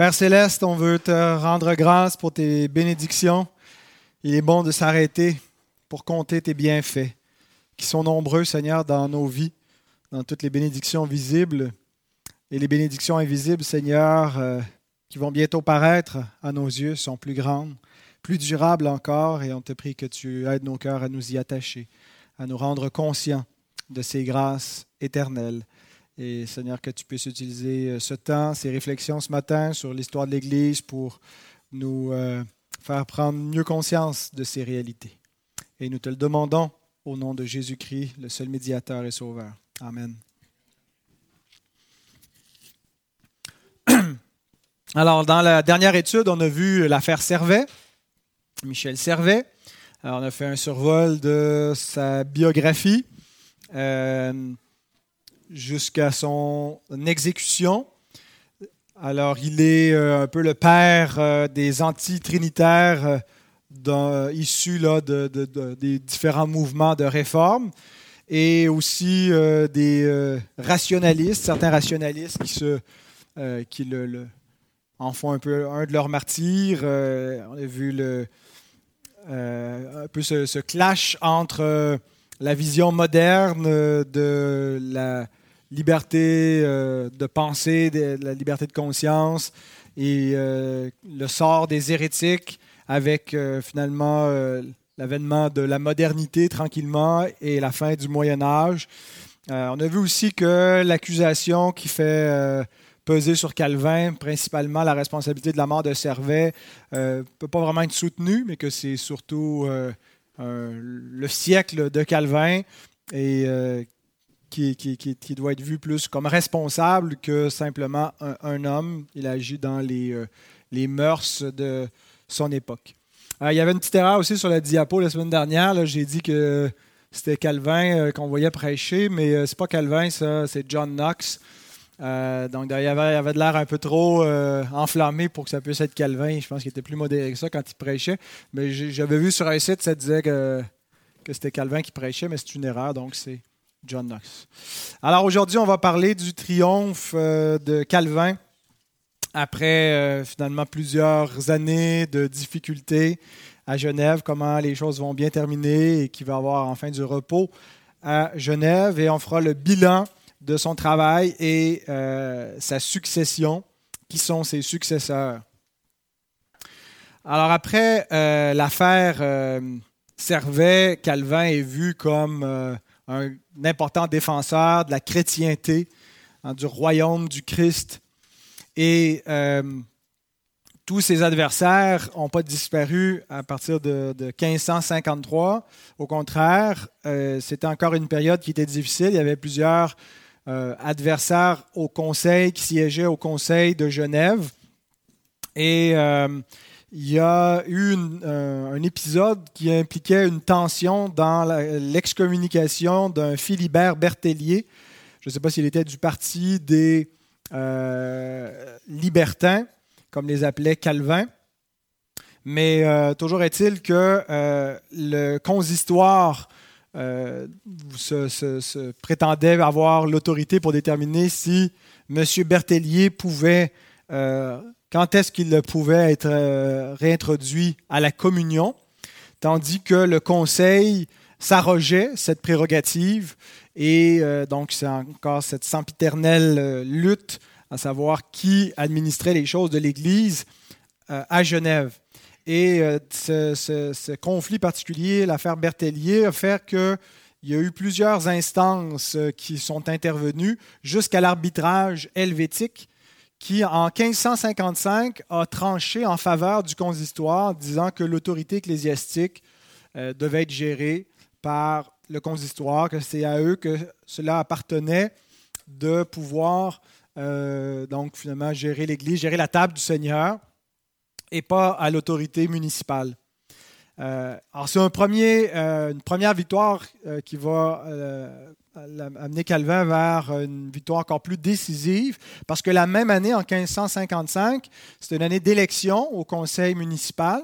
Père céleste, on veut te rendre grâce pour tes bénédictions. Il est bon de s'arrêter pour compter tes bienfaits, qui sont nombreux, Seigneur, dans nos vies, dans toutes les bénédictions visibles et les bénédictions invisibles, Seigneur, euh, qui vont bientôt paraître à nos yeux, sont plus grandes, plus durables encore, et on te prie que tu aides nos cœurs à nous y attacher, à nous rendre conscients de ces grâces éternelles. Et Seigneur, que tu puisses utiliser euh, ce temps, ces réflexions ce matin sur l'histoire de l'Église pour nous euh, faire prendre mieux conscience de ces réalités. Et nous te le demandons au nom de Jésus-Christ, le seul médiateur et sauveur. Amen. Alors, dans la dernière étude, on a vu l'affaire Servet, Michel Servet. On a fait un survol de sa biographie. Euh, jusqu'à son exécution. Alors, il est euh, un peu le père euh, des anti-trinitaires euh, issus là, de, des différents mouvements de réforme et aussi des rationalistes, certains rationalistes qui, se, qui le, en font un peu un de leurs martyrs. on a vu le, un peu ce clash entre la vision moderne de la liberté euh, de penser, de, la liberté de conscience et euh, le sort des hérétiques avec euh, finalement l'avènement de la modernité tranquillement et la fin du Moyen Âge. on a vu aussi que l'accusation qui fait peser sur Calvin, principalement la responsabilité de la mort de Servet, ne peut pas vraiment être soutenue, mais que c'est surtout le siècle de Calvin et qui, doit être vu plus comme responsable que simplement un, homme. Il agit dans les, euh, mœurs de son époque. Euh, il y avait une petite erreur aussi sur la diapo la semaine dernière. J'ai dit que c'était Calvin euh, qu'on voyait prêcher, mais c'est pas Calvin, ça, c'est John Knox. donc, il avait, avait de l'air un peu trop enflammé pour que ça puisse être Calvin. Je pense qu'il était plus modéré que ça quand il prêchait. Mais j'avais vu sur un site, ça disait que, que c'était Calvin qui prêchait, mais c'est une erreur, donc c'est John Knox. Alors aujourd'hui, on va parler du triomphe euh, de Calvin après euh, finalement plusieurs années de difficultés à Genève, comment les choses vont bien terminer et qu'il va avoir enfin du repos à Genève. Et on fera le bilan de son travail et euh, sa succession, qui sont ses successeurs? Alors après l'affaire Servet, Calvin est vu comme un important défenseur de la chrétienté, hein, du royaume du Christ. Et euh, tous ses adversaires n'ont pas disparu à partir de, 1553. Au contraire, euh, c'était encore une période qui était difficile. Il y avait plusieurs euh, adversaires au Conseil qui siégeaient au Conseil de Genève. Et il y a eu un épisode qui impliquait une tension dans l'excommunication d'un Philibert Berthellier. Je ne sais pas s'il était du parti des euh, libertins, comme les appelait Calvin. Mais euh, toujours est-il que euh, le consistoire se, prétendait avoir l'autorité pour déterminer si M. Berthellier pouvait quand est-ce qu'il pouvait être euh, réintroduit à la communion, tandis que le Conseil s'arrogeait cette prérogative et euh, donc c'est encore cette sempiternelle euh, lutte à savoir qui administrait les choses de l'Église à Genève. Et ce, conflit particulier, l'affaire Berthellier, a fait qu'il y a eu plusieurs instances qui sont intervenues jusqu'à l'arbitrage helvétique qui, en 1555, a tranché en faveur du consistoire, disant que l'autorité ecclésiastique euh, devait être gérée par le consistoire, que c'est à eux que cela appartenait de pouvoir euh, donc finalement gérer l'Église, gérer la table du Seigneur, et pas à l'autorité municipale. Euh, alors c'est une première victoire qui va amener Calvin vers une victoire encore plus décisive, parce que la même année, en 1555, c'était une année d'élection au conseil municipal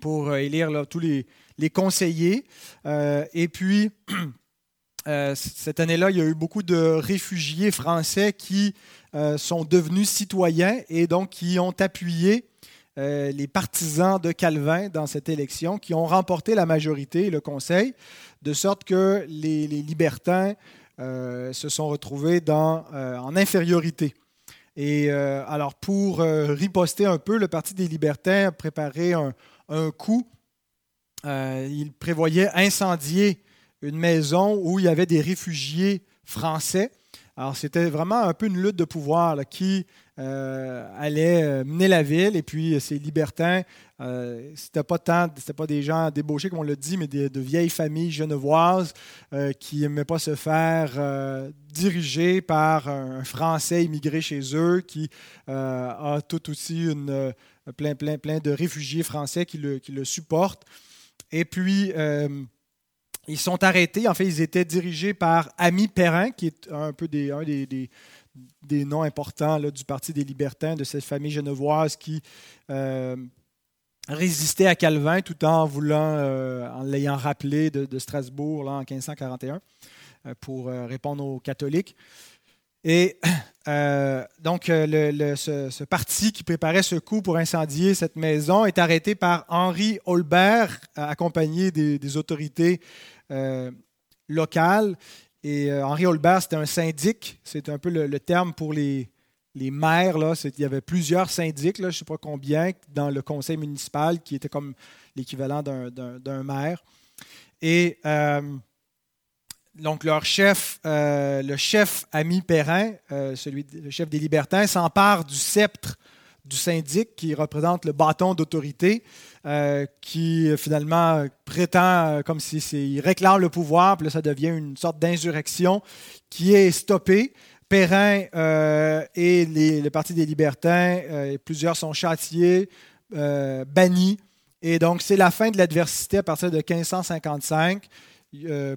pour euh, élire tous les, conseillers. Euh, et puis, cette année-là, il y a eu beaucoup de réfugiés français qui sont devenus citoyens et donc qui ont appuyé les partisans de Calvin dans cette élection, qui ont remporté la majorité, le Conseil, de sorte que les, libertins se sont retrouvés dans, en infériorité. Et euh, alors, pour euh, riposter un peu, le Parti des Libertins a préparé un, coup. Euh, il prévoyait incendier une maison où il y avait des réfugiés français. Alors, c'était vraiment un peu une lutte de pouvoir qui euh, allait euh, mener la ville. Et puis, ces libertins, euh, c'était pas tant, c'était pas des gens débauchés, comme on l'a dit, mais de vieilles familles genevoises qui n'aimaient pas se faire diriger par un Français immigré chez eux qui a tout aussi une, plein, plein, plein de réfugiés français qui le, qui le supportent. Et puis, ils sont arrêtés. En fait, ils étaient dirigés par Ami Perrin, qui est un peu des, un des, des, noms importants là, du Parti des Libertins, de cette famille genevoise qui euh, résistait à Calvin tout en voulant, euh, en l'ayant rappelé de, Strasbourg là, en 1541 euh, pour répondre aux catholiques. Et donc, le, ce, parti qui préparait ce coup pour incendier cette maison est arrêté par Henri Holbert, accompagné des autorités euh, local Et euh, Henri Holbert, c'était un syndic. C'est un peu le, terme pour les, les maires. Là. Il y avait plusieurs syndics, là, je ne sais pas combien, dans le conseil municipal, qui était comme l'équivalent d'un maire. Et euh, donc, leur chef, le chef Ami Perrin, celui, le chef des Libertins, s'empare du sceptre du syndic qui représente le bâton d'autorité, euh, qui finalement prétend euh, comme si il réclame le pouvoir, puis là, ça devient une sorte d'insurrection qui est stoppée. Perrin euh, et le Parti des Libertins, plusieurs sont châtiés, bannis. Et donc, c'est la fin de l'adversité à partir de 1555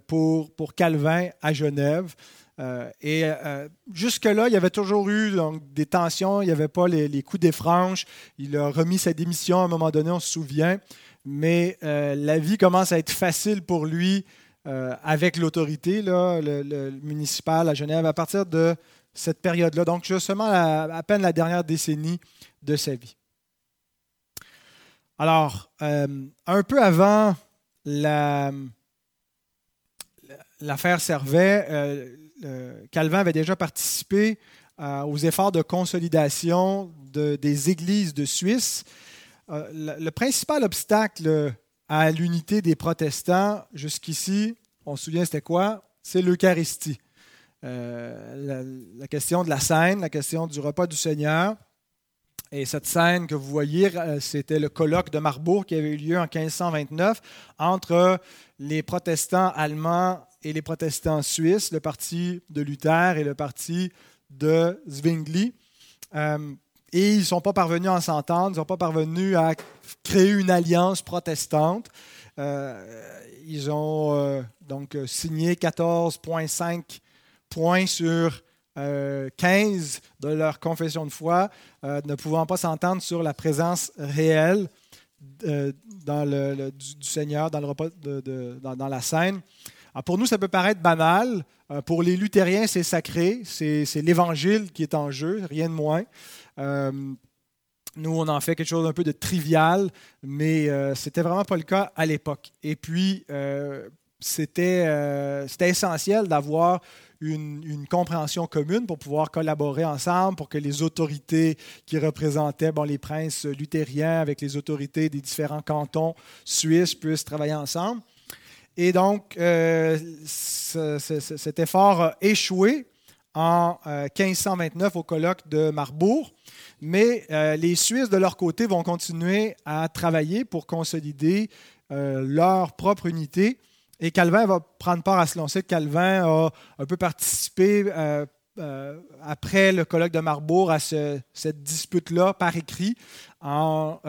pour, pour Calvin à Genève. Euh, et euh, jusque-là, il y avait toujours eu des tensions, il n'y avait pas les, coups des franges. Il a remis sa démission à un moment donné, on se souvient. Mais euh, la vie commence à être facile pour lui avec l'autorité le, municipal à Genève à partir de cette période-là. Donc, justement, à, peine la dernière décennie de sa vie. Alors, un peu avant l'affaire Servet, Calvin avait déjà participé euh, aux efforts de consolidation des églises de Suisse. Euh, le, principal obstacle à l'unité des protestants jusqu'ici, on se souvient c'était quoi? C'est l'Eucharistie. Euh, la, question de la scène, la question du repas du Seigneur. Et cette scène que vous voyez, c'était le colloque de Marbourg qui avait eu lieu en 1529 entre les protestants allemands et les protestants suisses, le parti de Luther et le parti de Zwingli. Euh, et ils ne sont pas parvenus à s'entendre, ils ne sont pas parvenus à créer une alliance protestante. Euh, ils ont euh, donc signé 14,5 points sur 15 de leur confession de foi, ne pouvant pas s'entendre sur la présence réelle du, Seigneur dans, dans la scène. Ah, pour nous, ça peut paraître banal. Euh, pour les luthériens, c'est sacré. C'est l'Évangile qui est en jeu, rien de moins. Euh, nous, on en fait quelque chose d'un peu de trivial, mais euh, c'était vraiment pas le cas à l'époque. Et puis, c'était essentiel d'avoir une, une, compréhension commune pour pouvoir collaborer ensemble, pour que les autorités qui représentaient bon, les princes luthériens avec les autorités des différents cantons suisses puissent travailler ensemble. Et donc, euh, cet effort a échoué en 1529 euh, au colloque de Marbourg, mais euh, les Suisses, de leur côté, vont continuer à travailler pour consolider leur propre unité. Et Calvin va prendre part à cela. On sait que Calvin a un peu participé après le colloque de Marbourg à cette dispute-là par écrit en,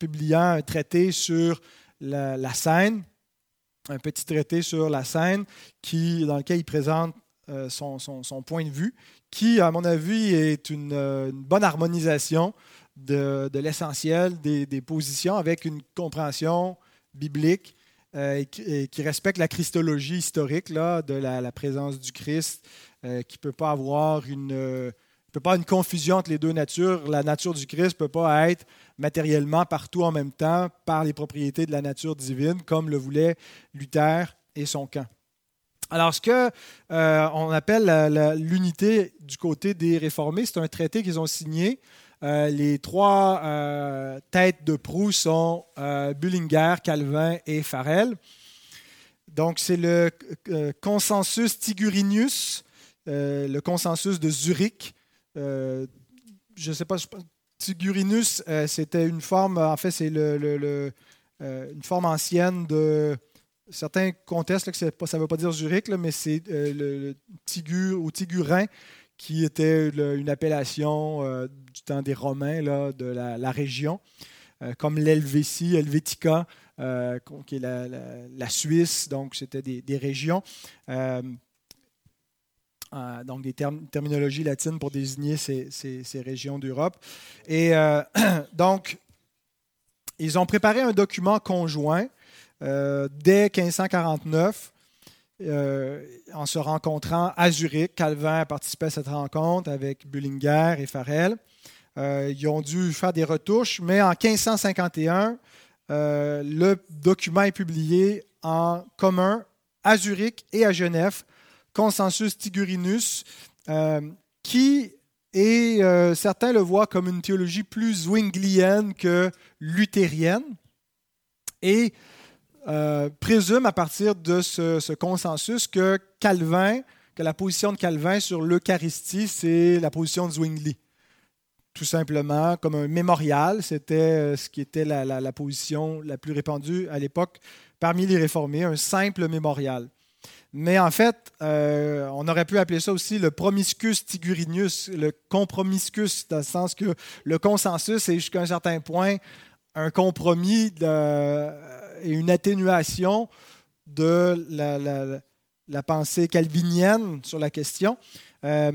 publiant un traité sur la, la Seine un petit traité sur la scène qui, dans lequel il présente euh, son, point de vue, qui, à mon avis, est une, euh, bonne harmonisation de, l'essentiel des, positions avec une compréhension biblique et qui, respecte la christologie historique là, de la, présence du Christ, qui ne peut pas avoir une, peut pas une confusion entre les deux natures. La nature du Christ ne peut pas être matériellement partout en même temps par les propriétés de la nature divine, comme le voulait Luther et son camp. Alors, ce que euh, appelle l'unité du côté des réformés, c'est un traité qu'ils ont signé. Euh, les trois euh, têtes de proue sont Bullinger, Calvin et Farel. Donc, c'est le consensus Tigurinius, le consensus de Zurich, euh, je ne sais pas, Tigurinus, euh, c'était une forme, en fait, c'est le, euh, une forme ancienne de. Certains contestent que ça ne veut pas dire Zurich, mais c'est le, Tigur ou Tigurin qui était une appellation du temps des Romains de la, région, comme l'Helvétie, Helvetica, qui est la, Suisse, donc c'était des, régions. Euh, donc des terminologies latines pour désigner ces, régions d'Europe. Et euh, donc, ils ont préparé un document conjoint euh, dès 1549 en se rencontrant à Zurich. Calvin a participé à cette rencontre avec Bullinger et Farel. ils ont dû faire des retouches, mais en 1551, le document est publié en commun à Zurich et à Genève consensus Tigurinus, euh, qui est, euh, certains le voient comme une théologie plus zwinglienne que luthérienne, et euh, présume à partir de ce, consensus que Calvin, que la position de Calvin sur l'Eucharistie, c'est la position de Zwingli. Tout simplement, comme un mémorial, c'était ce qui était la position la plus répandue à l'époque parmi les réformés, un simple mémorial. Mais en fait, euh, on aurait pu appeler ça aussi le promiscus tigurinius, le compromiscus, dans le sens que le consensus est jusqu'à un certain point un compromis et une atténuation de la, pensée calvinienne sur la question. Euh,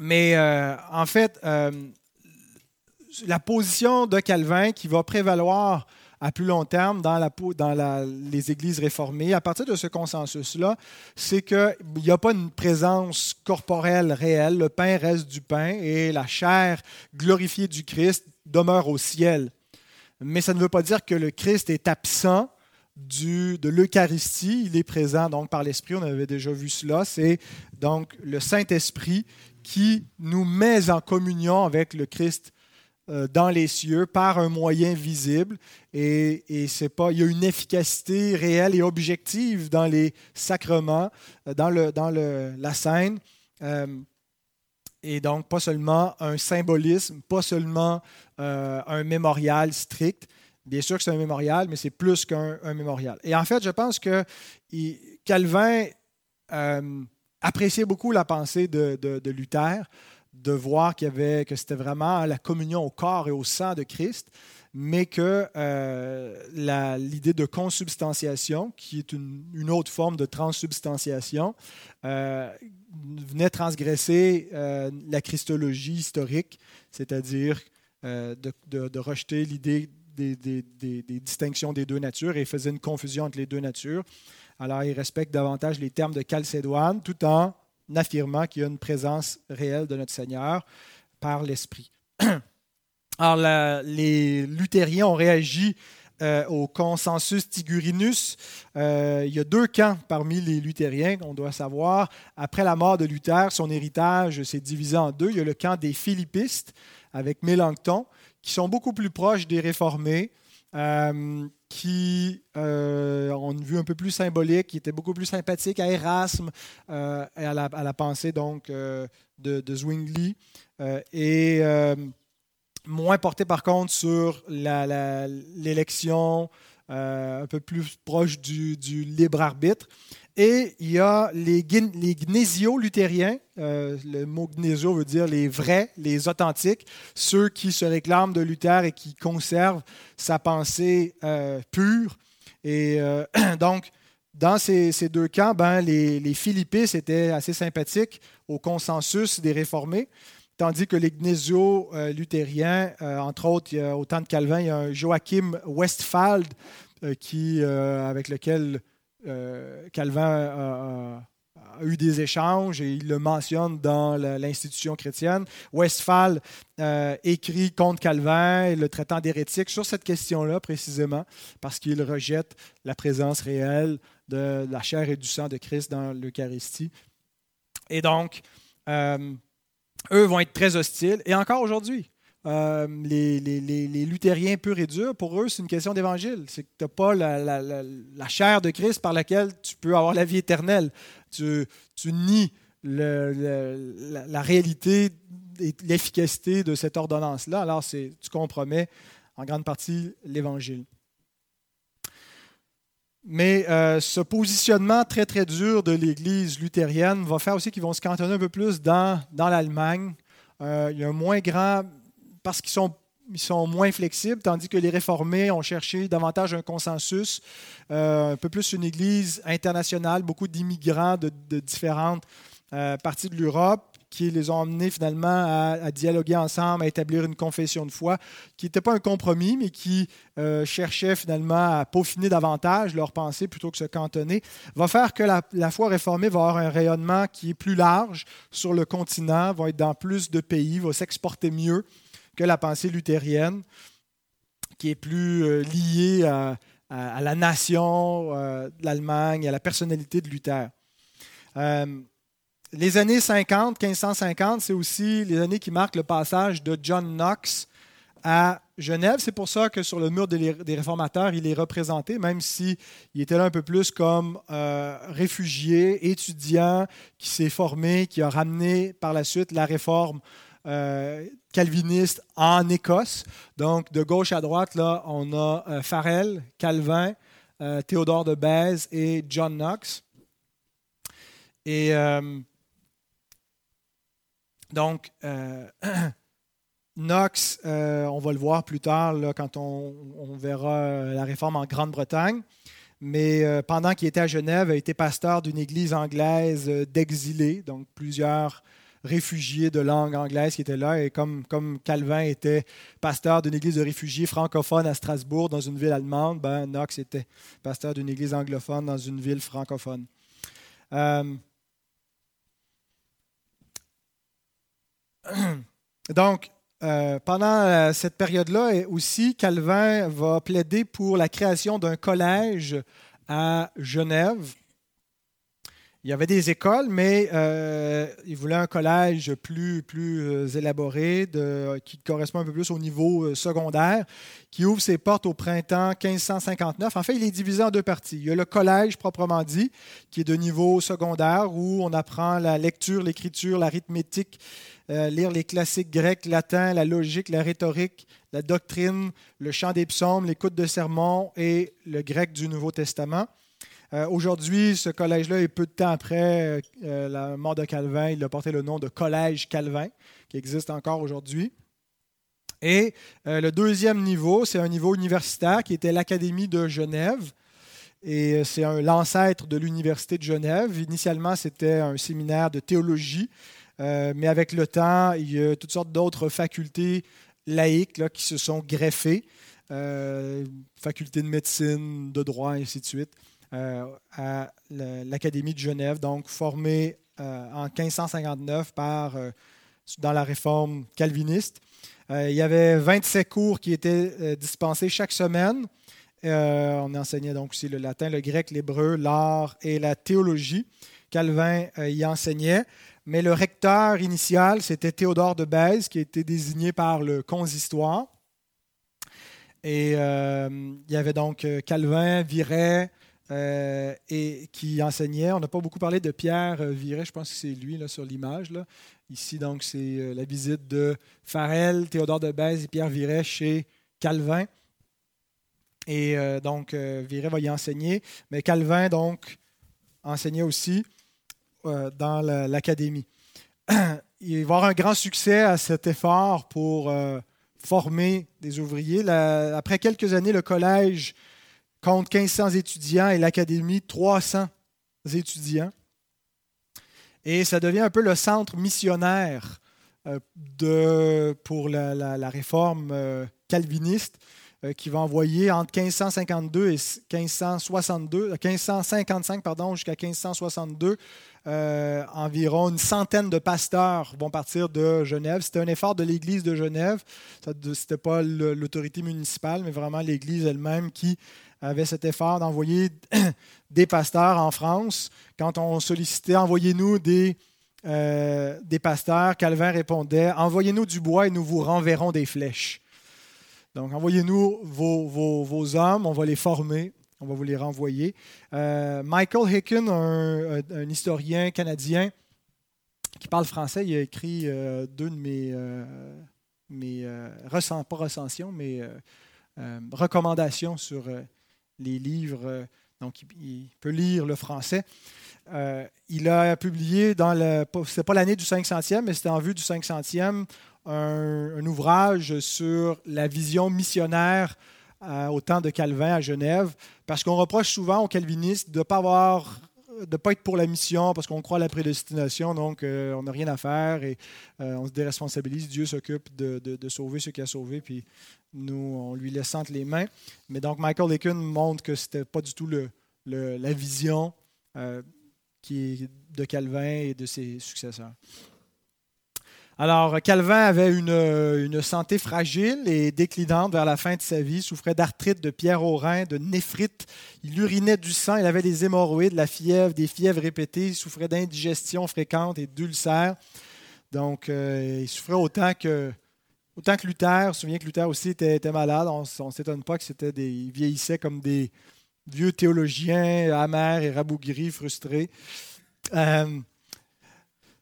mais euh, en fait, la position de Calvin qui va prévaloir à plus long terme dans, les églises réformées, à partir de ce consensus-là, c'est qu'il n'y a pas une présence corporelle réelle. Le pain reste du pain et la chair glorifiée du Christ demeure au ciel. Mais ça ne veut pas dire que le Christ est absent de l'Eucharistie. Il est présent donc par l'Esprit. On avait déjà vu cela. C'est donc le Saint-Esprit qui nous met en communion avec le Christ dans les cieux par un moyen visible. Et, c'est pas, il y a une efficacité réelle et objective dans les sacrements, euh, dans, le, dans le, la scène. Euh, et donc, pas seulement un symbolisme, pas seulement un mémorial strict. Bien sûr que c'est un mémorial, mais c'est plus qu'un mémorial. Et en fait, je pense que Calvin appréciait beaucoup la pensée de, de Luther de voir qu'il y avait, que c'était vraiment la communion au corps et au sang de Christ, mais que euh, l'idée de consubstantiation, qui est une, autre forme de transsubstantiation, euh, venait transgresser euh, la christologie historique, c'est-à-dire de, rejeter l'idée des, des, distinctions des deux natures et faisait une confusion entre les deux natures. Alors, il respecte davantage les termes de Chalcédoine tout en affirmant qu'il y a une présence réelle de notre Seigneur par l'Esprit. Alors, les luthériens ont réagi euh, au consensus Tigurinus. Euh, il y a deux camps parmi les luthériens, on doit savoir. Après la mort de Luther, son héritage s'est divisé en deux. Il y a le camp des philippistes avec Mélenchon, qui sont beaucoup plus proches des réformés, euh, qui euh, ont une vue un peu plus symbolique, qui était beaucoup plus sympathique à Erasme euh, et à la, pensée donc de, de, Zwingli, et moins porté par contre sur l'élection un peu plus proche du libre arbitre. Et il y a les, les gnésio-luthériens. Euh, le mot gnésio veut dire les vrais, les authentiques, ceux qui se réclament de Luther et qui conservent sa pensée euh, pure. Et euh, donc, dans ces, deux camps, ben, les, les philippistes étaient assez sympathiques au consensus des réformés, tandis que les gnésio-luthériens, entre autres, au temps de Calvin, il y a un Joachim Westphal qui, avec lequel Calvin a a eu des échanges et il le mentionne dans l'institution chrétienne. Westphal euh, écrit contre Calvin, le traitant d'hérétique sur cette question-là précisément, parce qu'il rejette la présence réelle de la chair et du sang de Christ dans l'Eucharistie. Et donc, euh, eux vont être très hostiles, et encore aujourd'hui. Euh, les, luthériens purs et durs, pour eux, c'est une question d'évangile. C'est que tu n'as pas la, chair de Christ par laquelle tu peux avoir la vie éternelle tu, nies la, réalité et l'efficacité de cette ordonnance-là, alors tu compromets en grande partie l'Évangile. Mais euh, ce positionnement très, très dur de l'Église luthérienne va faire aussi qu'ils vont se cantonner un peu plus dans, dans l'Allemagne. Euh, il y a un moins grand, parce qu'ils sont ils sont moins flexibles, tandis que les réformés ont cherché davantage un consensus, euh, un peu plus une Église internationale, beaucoup d'immigrants de, différentes euh, parties de l'Europe qui les ont amenés finalement à, dialoguer ensemble, à établir une confession de foi, qui n'était pas un compromis, mais qui euh, cherchait finalement à peaufiner davantage leur pensée plutôt que se cantonner, va faire que la, foi réformée va avoir un rayonnement qui est plus large sur le continent, va être dans plus de pays, va s'exporter mieux que la pensée luthérienne, qui est plus euh, liée à, la nation euh, de l'Allemagne, à la personnalité de Luther. Euh, les années 50, 1550, c'est aussi les années qui marquent le passage de John Knox à Genève. C'est pour ça que sur le mur des réformateurs, il est représenté, même s'il était là un peu plus comme réfugié, étudiant, qui s'est formé, qui a ramené par la suite la réforme euh, calviniste en Écosse. Donc, de gauche à droite, là, on a euh, Calvin, euh, Théodore de Bèze et John Knox. Et donc, Knox, on va le voir plus tard là, quand on, on, verra la réforme en Grande-Bretagne. Mais pendant qu'il était à Genève, il a été pasteur d'une église anglaise d'exilés, donc plusieurs réfugiés de langue anglaise qui étaient là. Et comme, Calvin était pasteur d'une église de réfugiés francophones à Strasbourg, dans une ville allemande, ben, Knox était pasteur d'une église anglophone dans une ville francophone. Euh, donc, euh, pendant euh, cette période-là aussi, Calvin va plaider pour la création d'un collège à Genève il y avait des écoles, mais euh, il voulait un collège plus, plus euh, élaboré, qui correspond un peu plus au niveau euh, secondaire, qui ouvre ses portes au printemps 1559. En fait, il est divisé en deux parties. Il y a le collège proprement dit, qui est de niveau secondaire, où on apprend la lecture, l'écriture, l'arithmétique, lire les classiques grecs, latins, la logique, la rhétorique, la doctrine, le chant des psaumes, l'écoute de sermons et le grec du Nouveau Testament. Euh, aujourd'hui, ce collège-là est peu de temps après euh, la mort de Calvin. Il a porté le nom de Collège Calvin, qui existe encore aujourd'hui. Et euh, le deuxième niveau, c'est un niveau universitaire qui était l'Académie de Genève. Et c'est l'ancêtre de l'Université de Genève. Initialement, c'était un séminaire de théologie, mais avec le temps, il y a toutes sortes d'autres facultés laïques qui se sont greffées, faculté de médecine, de droit, et ainsi de suite. Euh, à l'Académie de Genève, donc formée euh, en 1559 par, euh, dans la réforme calviniste. il y avait 27 cours qui étaient dispensés chaque semaine. on enseignait donc aussi le latin, le grec, l'hébreu, l'art et la théologie. Calvin y enseignait. Mais le recteur initial, c'était Théodore de Bèze, qui a été désigné par le consistoire. Et il y avait donc Calvin, Viret, euh, et qui enseignait. On n'a pas beaucoup parlé de Pierre euh, Viret, je pense que c'est lui sur l'image. Ici, donc, c'est euh, la visite de Farel, Théodore de Bèze et Pierre Viret chez Calvin. Et donc, Viret va y enseigner. Mais Calvin, donc, enseignait aussi dans l'académie. Il va avoir un grand succès à cet effort pour former des ouvriers. après quelques années, le collège compte 1500 étudiants et l'académie 300 étudiants. Et ça devient un peu le centre missionnaire euh, pour la, réforme euh, calviniste. qui va envoyer entre 1552 et 1562, 1555 pardon, jusqu'à 1562 euh, environ une centaine de pasteurs vont partir de Genève. C'était un effort de l'Église de Genève. Ce n'était pas l'autorité municipale, mais vraiment l'Église elle-même qui avait cet effort d'envoyer des pasteurs en France. Quand on sollicitait, envoyez-nous des, euh, des pasteurs, Calvin répondait, envoyez-nous du bois et nous vous renverrons des flèches. Donc, envoyez-nous vos, vos, hommes, on va les former, on va vous les renvoyer. Euh, Michael Hicken, un, historien canadien qui parle français, il a écrit euh, deux de mes, mes pas recensions, mais recommandations sur les livres. donc, il, peut lire le français. il a publié dans le. C'est pas l'année du 500e, mais c'était en vue du 500e, un, un ouvrage sur la vision missionnaire au temps de Calvin à Genève, parce qu'on reproche souvent aux calvinistes de ne pas avoir de pas être pour la mission parce qu'on croit à la prédestination, donc euh, on n'a rien à faire et euh, on se déresponsabilise. Dieu s'occupe de, de, sauver ceux qu'il a sauvés, puis nous, on lui laisse entre les mains. Mais donc Michael Lakin montre que ce n'était pas du tout le, la vision euh, qui de Calvin et de ses successeurs. Alors, Calvin avait une, santé fragile et déclinante vers la fin de sa vie, souffrait d'arthrite, de pierre au rein, de néphrite. Il urinait du sang, il avait des hémorroïdes, de la fièvre, des fièvres répétées, il souffrait d'indigestion fréquente et d'ulcères. Donc, euh, il souffrait autant que, autant que Luther. Je me souviens que Luther aussi était, malade. On ne s'étonne pas que c'était des, il vieillissait comme des vieux théologiens amers et rabougris, frustrés. Euh,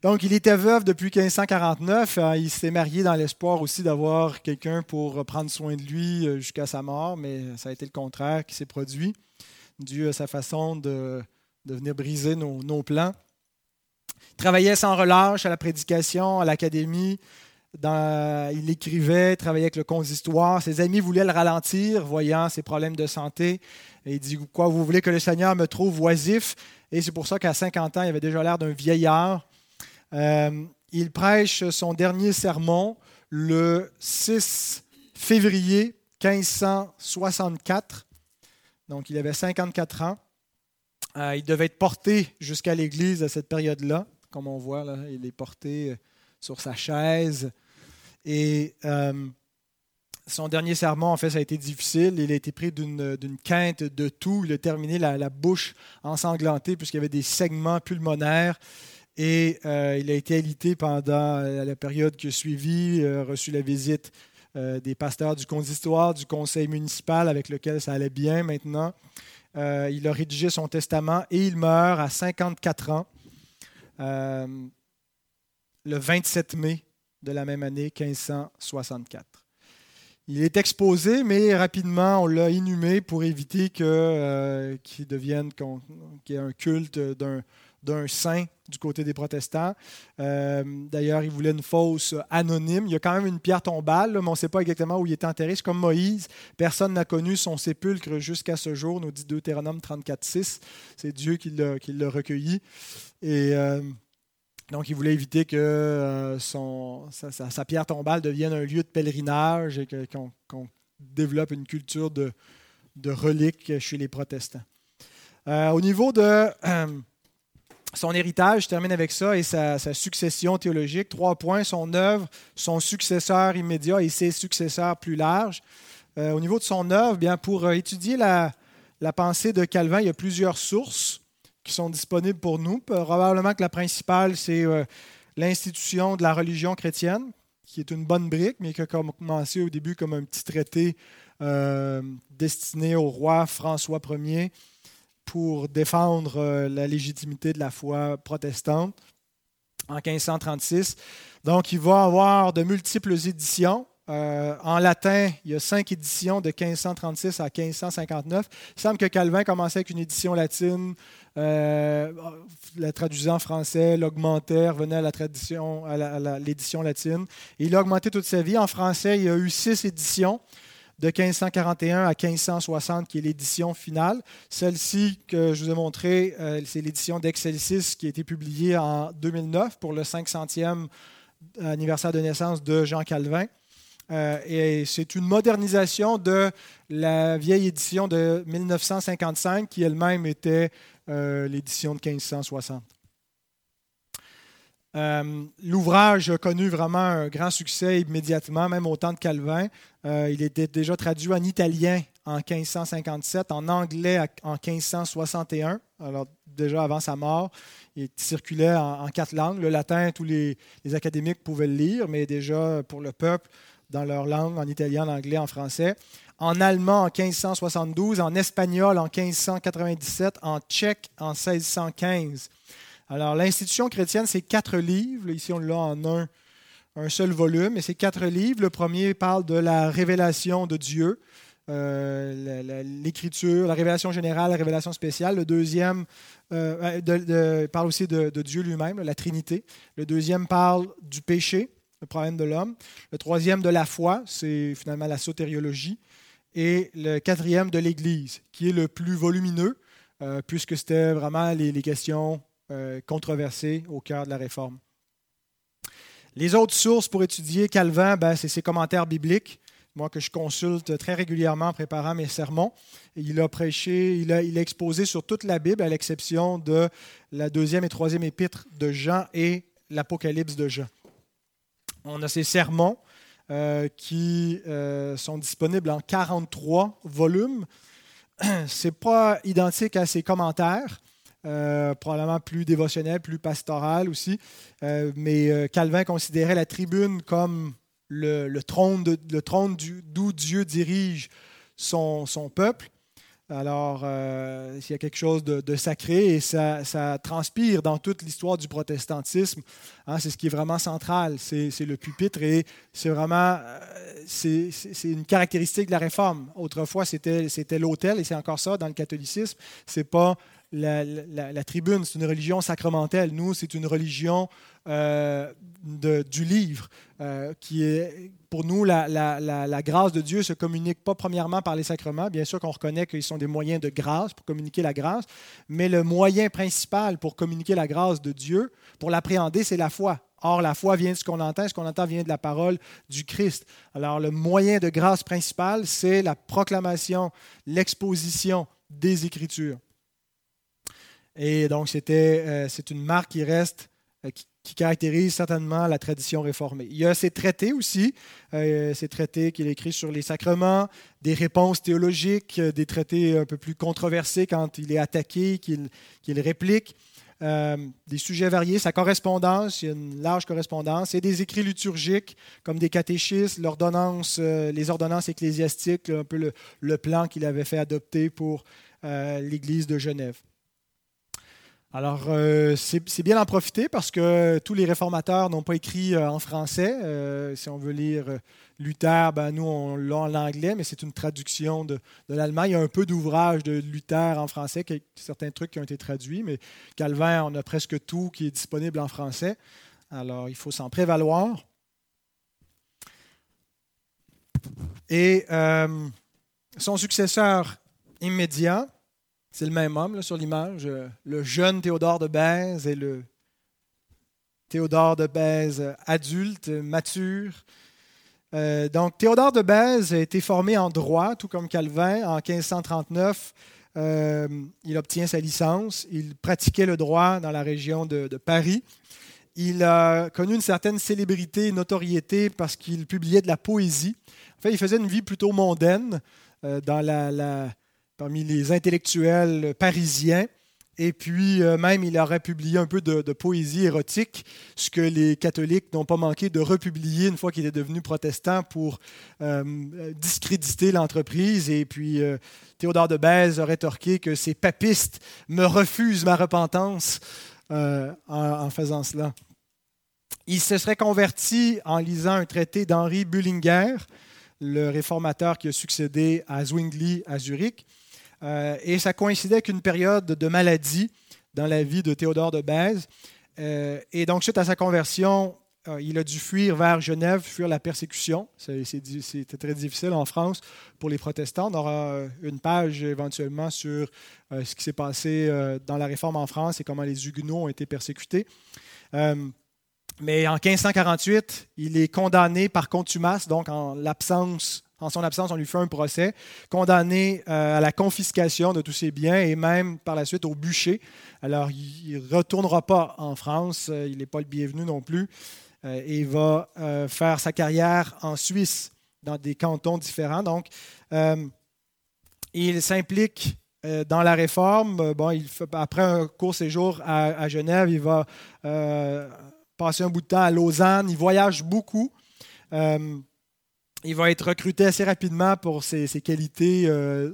donc, il était veuf depuis 1549. Euh, il s'est marié dans l'espoir aussi d'avoir quelqu'un pour prendre soin de lui euh, jusqu'à sa mort, mais ça a été le contraire qui s'est produit, dû à sa façon de, venir briser nos, plans. Il travaillait sans relâche à la prédication, à l'académie. il écrivait, travaillait avec le consistoire. Ses amis voulaient le ralentir, voyant ses problèmes de santé. Et il dit Quoi, vous voulez que le Seigneur me trouve oisif Et c'est pour ça qu'à 50 ans, il avait déjà l'air d'un vieillard. Euh, il prêche son dernier sermon le 6 février 1564. Donc, il avait 54 ans. Euh, il devait être porté jusqu'à l'église à cette période-là. Comme on voit, là, il est porté sur sa chaise. Et euh, son dernier sermon, en fait, ça a été difficile. Il a été pris d'une quinte de tout. Il a terminé la, la bouche ensanglantée puisqu'il y avait des segments pulmonaires. Et euh, il a été alité pendant euh, la période qui a suivi, a reçu la visite euh, des pasteurs du consistoire, du conseil municipal avec lequel ça allait bien maintenant. il a rédigé son testament et il meurt à 54 ans, le 27 mai de la même année 1564. Il est exposé, mais rapidement, on l'a inhumé pour éviter qu'il devienne qu'il y ait un culte d'un d'un saint du côté des protestants. Euh, d'ailleurs, il voulait une fosse anonyme. Il y a quand même une pierre tombale, mais on ne sait pas exactement où il est enterré. C'est comme Moïse. Personne n'a connu son sépulcre jusqu'à ce jour, nous dit Deutéronome 34.6. C'est Dieu qui l'a recueilli. Et euh, donc, il voulait éviter que euh, sa, pierre tombale devienne un lieu de pèlerinage et qu'on développe une culture de, de reliques chez les protestants. au niveau de son héritage, je termine avec ça, et sa, succession théologique. Trois points, son œuvre, son successeur immédiat et ses successeurs plus larges. Euh, au niveau de son œuvre, bien, pour euh, étudier la, pensée de Calvin, il y a plusieurs sources qui sont disponibles pour nous. Probablement que la principale, c'est euh, l'institution de la religion chrétienne, qui est une bonne brique, mais qui a commencé au début comme un petit traité destiné au roi François Ier pour défendre euh, la légitimité de la foi protestante en 1536. Donc, il va avoir de multiples éditions. Euh, en latin, il y a cinq éditions de 1536 à 1559. Il semble que Calvin commençait avec une édition latine, euh, la traduisait en français, l'augmentait, revenait à tradition, l'édition latine. il a augmenté toute sa vie. En français, il y a eu six éditions de 1541 à 1560, qui est l'édition finale. Celle-ci que je vous ai montrée, euh, c'est l'édition d'Excelsis qui a été publiée en 2009 pour le 500e anniversaire de naissance de Jean Calvin. et c'est une modernisation de la vieille édition de 1955 qui elle-même était l'édition de 1560. Euh, l'ouvrage a connu vraiment un grand succès immédiatement, même au temps de Calvin. Euh, il était déjà traduit en italien en 1557, en anglais en 1561, alors déjà avant sa mort. Il circulait en, quatre langues. Le latin, tous les, académiques pouvaient le lire, mais déjà pour le peuple, dans leur langue, en italien, en anglais, en français. En allemand en 1572, en espagnol en 1597, en tchèque en 1615. Alors, l'institution chrétienne, c'est quatre livres. Ici, on l'a en un, un seul volume, et c'est quatre livres. Le premier parle de la révélation de Dieu, euh, l'écriture, la révélation générale, la révélation spéciale. Le deuxième euh, parle aussi de, Dieu lui-même, la Trinité. Le deuxième parle du péché, le problème de l'homme. Le troisième de la foi, c'est finalement la sotériologie. Et le quatrième de l'Église, qui est le plus volumineux, euh, puisque c'était vraiment les, les questions euh, controversé au cœur de la réforme. Les autres sources pour étudier Calvin, ben, c'est ses commentaires bibliques, moi que je consulte très régulièrement en préparant mes sermons. Il a prêché, il a, exposé sur toute la Bible, à l'exception de la deuxième et troisième épître de Jean et l'Apocalypse de Jean. On a ses sermons euh, qui euh, sont disponibles en 43 volumes. Ce n'est pas identique à ses commentaires. Euh, probablement plus dévotionnel, plus pastoral aussi. Euh, mais euh, Calvin considérait la tribune comme le, trône, le trône d'où Dieu dirige son, peuple. Alors, il y a quelque chose de, sacré et ça, ça, transpire dans toute l'histoire du protestantisme. Hein, c'est ce qui est vraiment central, c'est le pupitre et c'est vraiment c'est une caractéristique de la réforme. Autrefois, c'était l'autel et c'est encore ça dans le catholicisme. C'est pas la, tribune, c'est une religion sacramentelle. Nous, c'est une religion euh, du livre, euh, qui est, pour nous, la, grâce de Dieu se communique pas premièrement par les sacrements. Bien sûr qu'on reconnaît qu'ils sont des moyens de grâce pour communiquer la grâce, mais le moyen principal pour communiquer la grâce de Dieu, pour l'appréhender, c'est la foi. Or, la foi vient de ce qu'on entend, ce qu'on entend vient de la parole du Christ. Alors, le moyen de grâce principal, c'est la proclamation, l'exposition des Écritures. Et donc, c'était, euh, c'est une marque qui reste, euh, qui, caractérise certainement la tradition réformée. Il y a ces traités aussi, euh, ces traités qu'il écrit sur les sacrements, des réponses théologiques, des traités un peu plus controversés quand il est attaqué, qu'il, réplique. des sujets variés, sa correspondance, il y a une large correspondance, et des écrits liturgiques comme des catéchismes, l'ordonnance, les ordonnances ecclésiastiques, un peu le plan qu'il avait fait adopter pour l'Église de Genève. Alors, euh, c'est bien d'en profiter parce que tous les réformateurs n'ont pas écrit euh, en français. Euh, si on veut lire Luther, ben, nous, on l'a en anglais, mais c'est une traduction de, l'allemand. Il y a un peu d'ouvrages de Luther en français, certains trucs qui ont été traduits, mais Calvin, on a presque tout qui est disponible en français. Alors, il faut s'en prévaloir. Et son successeur immédiat, c'est le même homme sur l'image, euh, le jeune Théodore de Bèze et le Théodore de Bèze adulte, mature. Euh, donc, Théodore de Bèze a été formé en droit, tout comme Calvin, en 1539. Euh, il obtient sa licence. Il pratiquait le droit dans la région de, Paris. Il a connu une certaine célébrité et notoriété parce qu'il publiait de la poésie. En fait, il faisait une vie plutôt mondaine dans la parmi les intellectuels parisiens. Et puis, euh, même, il aurait publié un peu de, poésie érotique, ce que les catholiques n'ont pas manqué de republier une fois qu'il est devenu protestant pour euh, discréditer l'entreprise. Et puis, euh, Théodore de Bèze aurait rétorqué que ces papistes me refusent ma repentance en, en, faisant cela. Il se serait converti en lisant un traité d'Henri Bullinger, le réformateur qui a succédé à Zwingli à Zurich. Euh, et ça coïncidait avec une période de maladie dans la vie de Théodore de Bèze. Euh, et donc, suite à sa conversion, euh, il a dû fuir vers Genève, fuir la persécution. C'était très difficile en France pour les protestants. On aura une page éventuellement sur ce qui s'est passé dans la réforme en France et comment les Huguenots ont été persécutés. Mais en 1548, il est condamné par contumace, donc en l'absence en son absence, on lui fait un procès, condamné euh, à la confiscation de tous ses biens et même par la suite au bûcher. Alors, il ne retournera pas en France, euh, il n'est pas le bienvenu non plus, euh, et il va faire sa carrière en Suisse, dans des cantons différents. Donc, il s'implique dans la réforme. Bon, il après un court séjour à, Genève, il va passer un bout de temps à Lausanne. Il voyage beaucoup il va être recruté assez rapidement pour ses, qualités euh,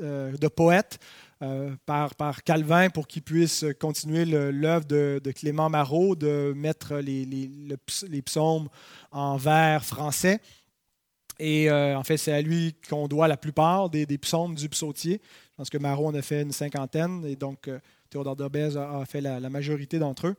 euh, de poète euh, par, Calvin pour qu'il puisse continuer l'œuvre de, Clément Marot, de mettre les, psaumes en vers français. Et en fait, c'est à lui qu'on doit la plupart des, psaumes du psautier. Je pense que Marot en a fait une cinquantaine et donc Théodore de a, a fait la majorité d'entre eux.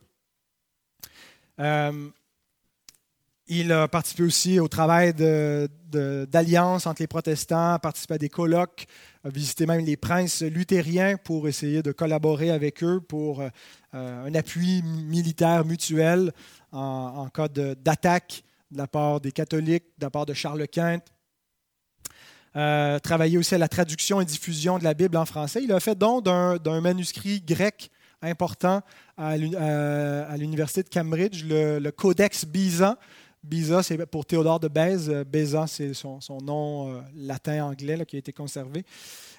Il a participé aussi au travail d'alliance entre les protestants, participé à des colloques, a visité même les princes luthériens pour essayer de collaborer avec eux pour euh, un appui militaire mutuel en, cas d'attaque de, la part des catholiques, de la part de Charles Quint. Euh, travaillé aussi à la traduction et diffusion de la Bible en français. Il a fait don d'un manuscrit grec important à l'Université de Cambridge, le, Codex Beza, Beza, c'est pour Théodore de Bèze. Euh, Beza, c'est son, nom euh, latin-anglais qui a été conservé.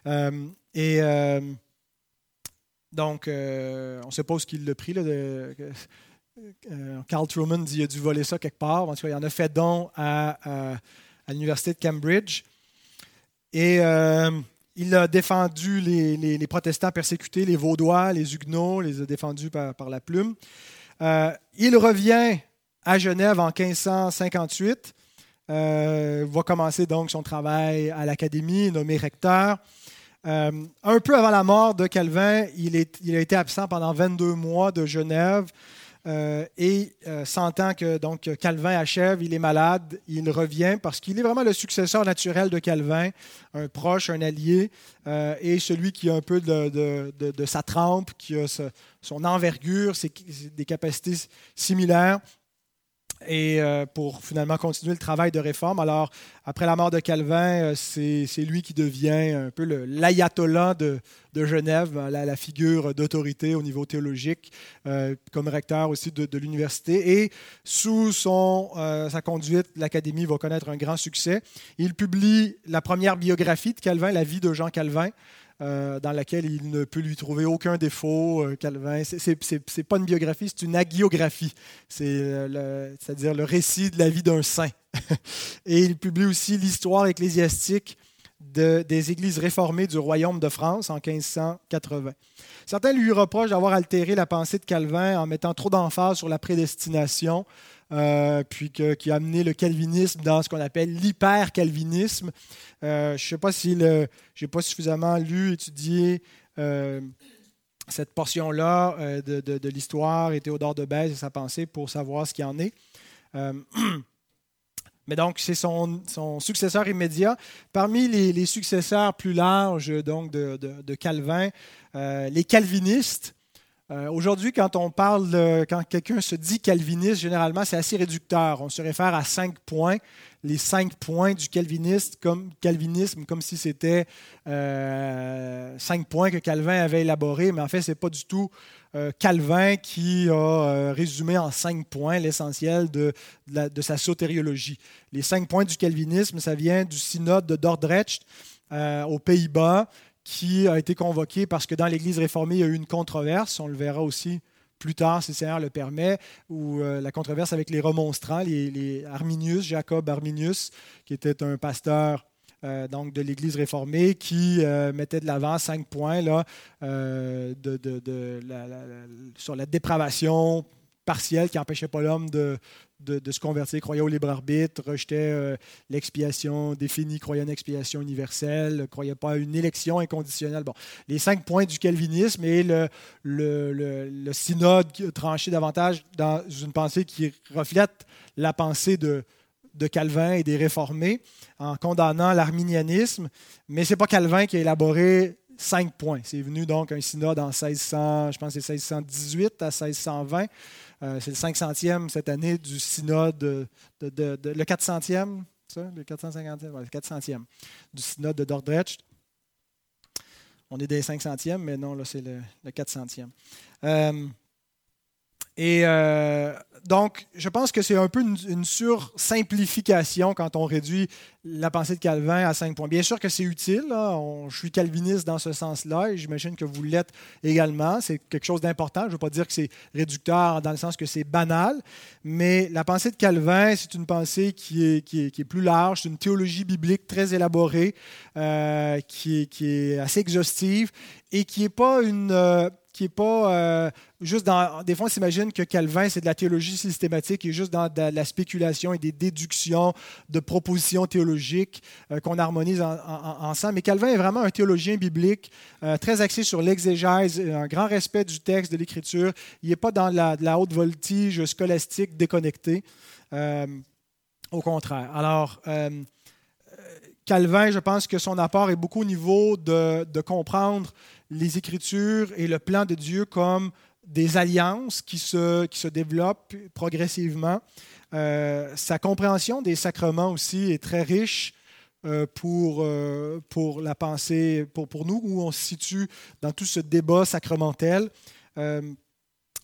Euh, et donc, on où qu'il l'a pris. Là, Carl Truman dit qu'il a dû voler ça quelque part. En tout cas, il en a fait don à, l'Université de Cambridge. Et il a défendu les, protestants persécutés, les Vaudois, les Huguenots, les a défendus par la plume. il revient à Genève en 1558. Euh, va commencer donc son travail à l'Académie, nommé recteur. Euh, un peu avant la mort de Calvin, il, a été absent pendant 22 mois de Genève. Euh, et sentant que donc, Calvin achève, il est malade, il revient parce qu'il est vraiment le successeur naturel de Calvin, un proche, un allié, et celui qui a un peu de, sa trempe, qui a son envergure, des capacités similaires et euh, pour finalement continuer le travail de réforme. Alors, après la mort de Calvin, euh, c'est lui qui devient un peu l'ayatollah de, Genève, la, figure d'autorité au niveau théologique, euh, comme recteur aussi de, l'université. Et sous son, sa conduite, l'Académie va connaître un grand succès. Il publie la première biographie de Calvin, la vie de Jean Calvin. Euh, dans laquelle il ne peut lui trouver aucun défaut, euh, Calvin. Ce n'est pas une biographie, c'est une agiographie, euh, c'est-à-dire le récit de la vie d'un saint. Et il publie aussi l'histoire ecclésiastique des églises réformées du royaume de France en 1580. Certains lui reprochent d'avoir altéré la pensée de Calvin en mettant trop d'emphase sur la prédestination, euh, puis qui a amené le calvinisme dans ce qu'on appelle l'hyper-calvinisme. Euh, je ne sais pas si je n'ai pas suffisamment lu, étudié euh, cette portion-là de, de, l'histoire et Théodore de Bèze et sa pensée pour savoir ce qu'il en est. Mais donc, c'est son, son, successeur immédiat. Parmi les, successeurs plus larges donc, de, de Calvin, les calvinistes, euh, aujourd'hui, quand on parle, quand quelqu'un se dit calviniste, généralement, c'est assez réducteur. On se réfère à cinq points, les cinq points du calviniste, comme, calvinisme, comme si c'était euh, cinq points que Calvin avait élaborés, mais en fait, ce n'est pas du tout euh, Calvin qui a résumé en cinq points l'essentiel de, de, sa sotériologie. Les cinq points du calvinisme, ça vient du synode de Dordrecht aux Pays-Bas qui a été convoqué parce que dans l'Église réformée, il y a eu une controverse, on le verra aussi plus tard, si le Seigneur le permet, ou euh, la controverse avec les remonstrants, les, Arminius, Jacob Arminius, qui était un pasteur euh, donc de l'Église réformée, qui euh, mettait de l'avant cinq points là, de, sur la dépravation partielle qui n'empêchait pas l'homme de, de, se convertir, croyait au libre arbitre, rejetait euh, l'expiation définie, croyait une expiation universelle, croyait pas à une élection inconditionnelle. Bon, les cinq points du calvinisme et le, le, synode tranché davantage dans une pensée qui reflète la pensée de, de Calvin et des réformés en condamnant l'arminianisme. Mais ce n'est pas Calvin qui a élaboré cinq points. C'est venu donc un synode en 1600, je pense c'est 1618 à 1620. c'est le 500e cette année du synode, de, le 400e, ça, le 450e, le 400e du synode de Dordrecht. On est des 500e, mais non, là, c'est le, le 400e. Euh, et euh, donc, je pense que c'est un peu une, sursimplification quand on réduit la pensée de Calvin à cinq points. Bien sûr que c'est utile, je suis calviniste dans ce sens-là et j'imagine que vous l'êtes également. C'est quelque chose d'important. Je ne veux pas dire que c'est réducteur dans le sens que c'est banal, mais la pensée de Calvin, c'est une pensée qui est, qui est, plus large, c'est une théologie biblique très élaborée, euh, qui, est, qui, est, assez exhaustive et qui n'est pas une... Euh, qui n'est pas euh, juste dans. Des fois, on s'imagine que Calvin, c'est de la théologie systématique, qui est juste dans de la spéculation et des déductions de propositions théologiques euh, qu'on harmonise ensemble. Mais Calvin est vraiment un théologien biblique, euh, très axé sur l'exégèse, un grand respect du texte, de l'écriture. Il n'est pas dans la, la, haute voltige scolastique déconnectée. au contraire. Alors. Calvin, je pense que son apport est beaucoup au niveau de, de comprendre les Écritures et le plan de Dieu comme des alliances qui se, qui se développent progressivement. Euh, sa compréhension des sacrements aussi est très riche euh, pour, euh, pour la pensée, pour, pour nous, où on se situe dans tout ce débat sacramentel.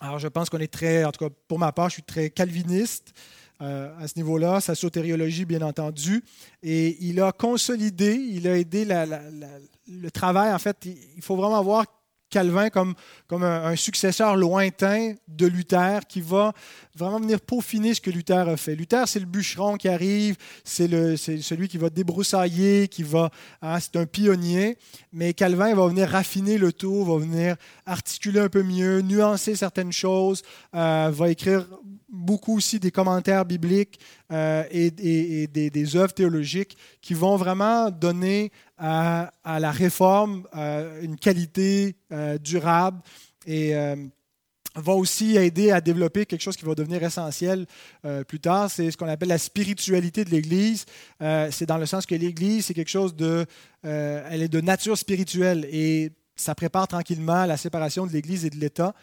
alors je pense qu'on est très, en tout cas pour ma part, je suis très calviniste. À ce niveau-là, sa sotériologie, bien entendu. Et il a consolidé, il a aidé le travail, en fait, il faut vraiment voir Calvin comme, comme un, successeur lointain de Luther qui va vraiment venir peaufiner ce que Luther a fait. Luther, c'est le bûcheron qui arrive, c'est celui qui va débroussailler, qui va, hein, c'est un pionnier, mais Calvin va venir raffiner le tout, va venir articuler un peu mieux, nuancer certaines choses, euh, va écrire beaucoup aussi des commentaires bibliques euh, et, des, œuvres théologiques qui vont vraiment donner à, la réforme euh, une qualité euh, durable et va aussi aider à développer quelque chose qui va devenir essentiel plus tard. C'est ce qu'on appelle la spiritualité de l'Église. c'est dans le sens que l'Église, c'est quelque chose de... elle est de nature spirituelle et ça prépare tranquillement la séparation de l'Église et de l'État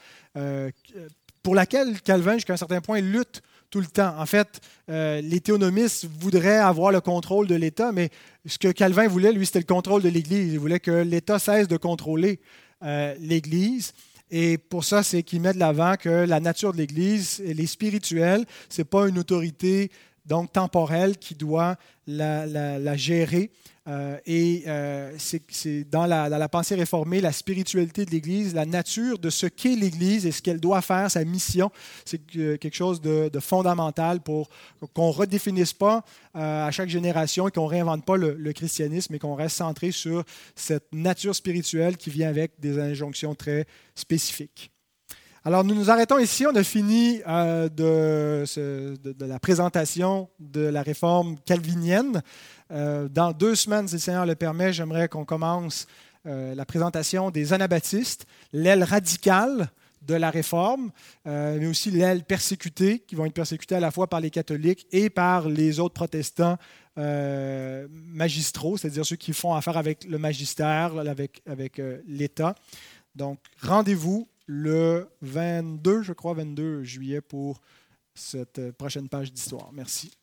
pour laquelle Calvin, jusqu'à un certain point, lutte tout le temps. En fait, euh, les théonomistes voudraient avoir le contrôle de l'État, mais ce que Calvin voulait, lui, c'était le contrôle de l'Église. Il voulait que l'État cesse de contrôler euh, l'Église. Et pour ça, c'est qu'il met de l'avant que la nature de l'Église, elle est spirituelle. Ce n'est pas une autorité donc temporelle qui doit la gérer. Euh, et euh, c'est dans la, pensée réformée, la spiritualité de l'Église, la nature de ce qu'est l'Église et ce qu'elle doit faire, sa mission, c'est quelque chose de, fondamental pour qu'on ne redéfinisse pas euh, à chaque génération et qu'on ne réinvente pas le christianisme et qu'on reste centré sur cette nature spirituelle qui vient avec des injonctions très spécifiques. Alors, nous nous arrêtons ici. On a fini de, de, la présentation de la réforme calvinienne. Euh, dans deux semaines, si le Seigneur le permet, j'aimerais qu'on commence euh, la présentation des anabaptistes, l'aile radicale de la réforme, euh, mais aussi l'aile persécutée, qui vont être persécutés à la fois par les catholiques et par les autres protestants magistraux, c'est-à-dire ceux qui font affaire avec le magistère, avec, avec l'État. Donc, rendez-vous le 22, je crois, 22 juillet pour cette prochaine page d'histoire. Merci.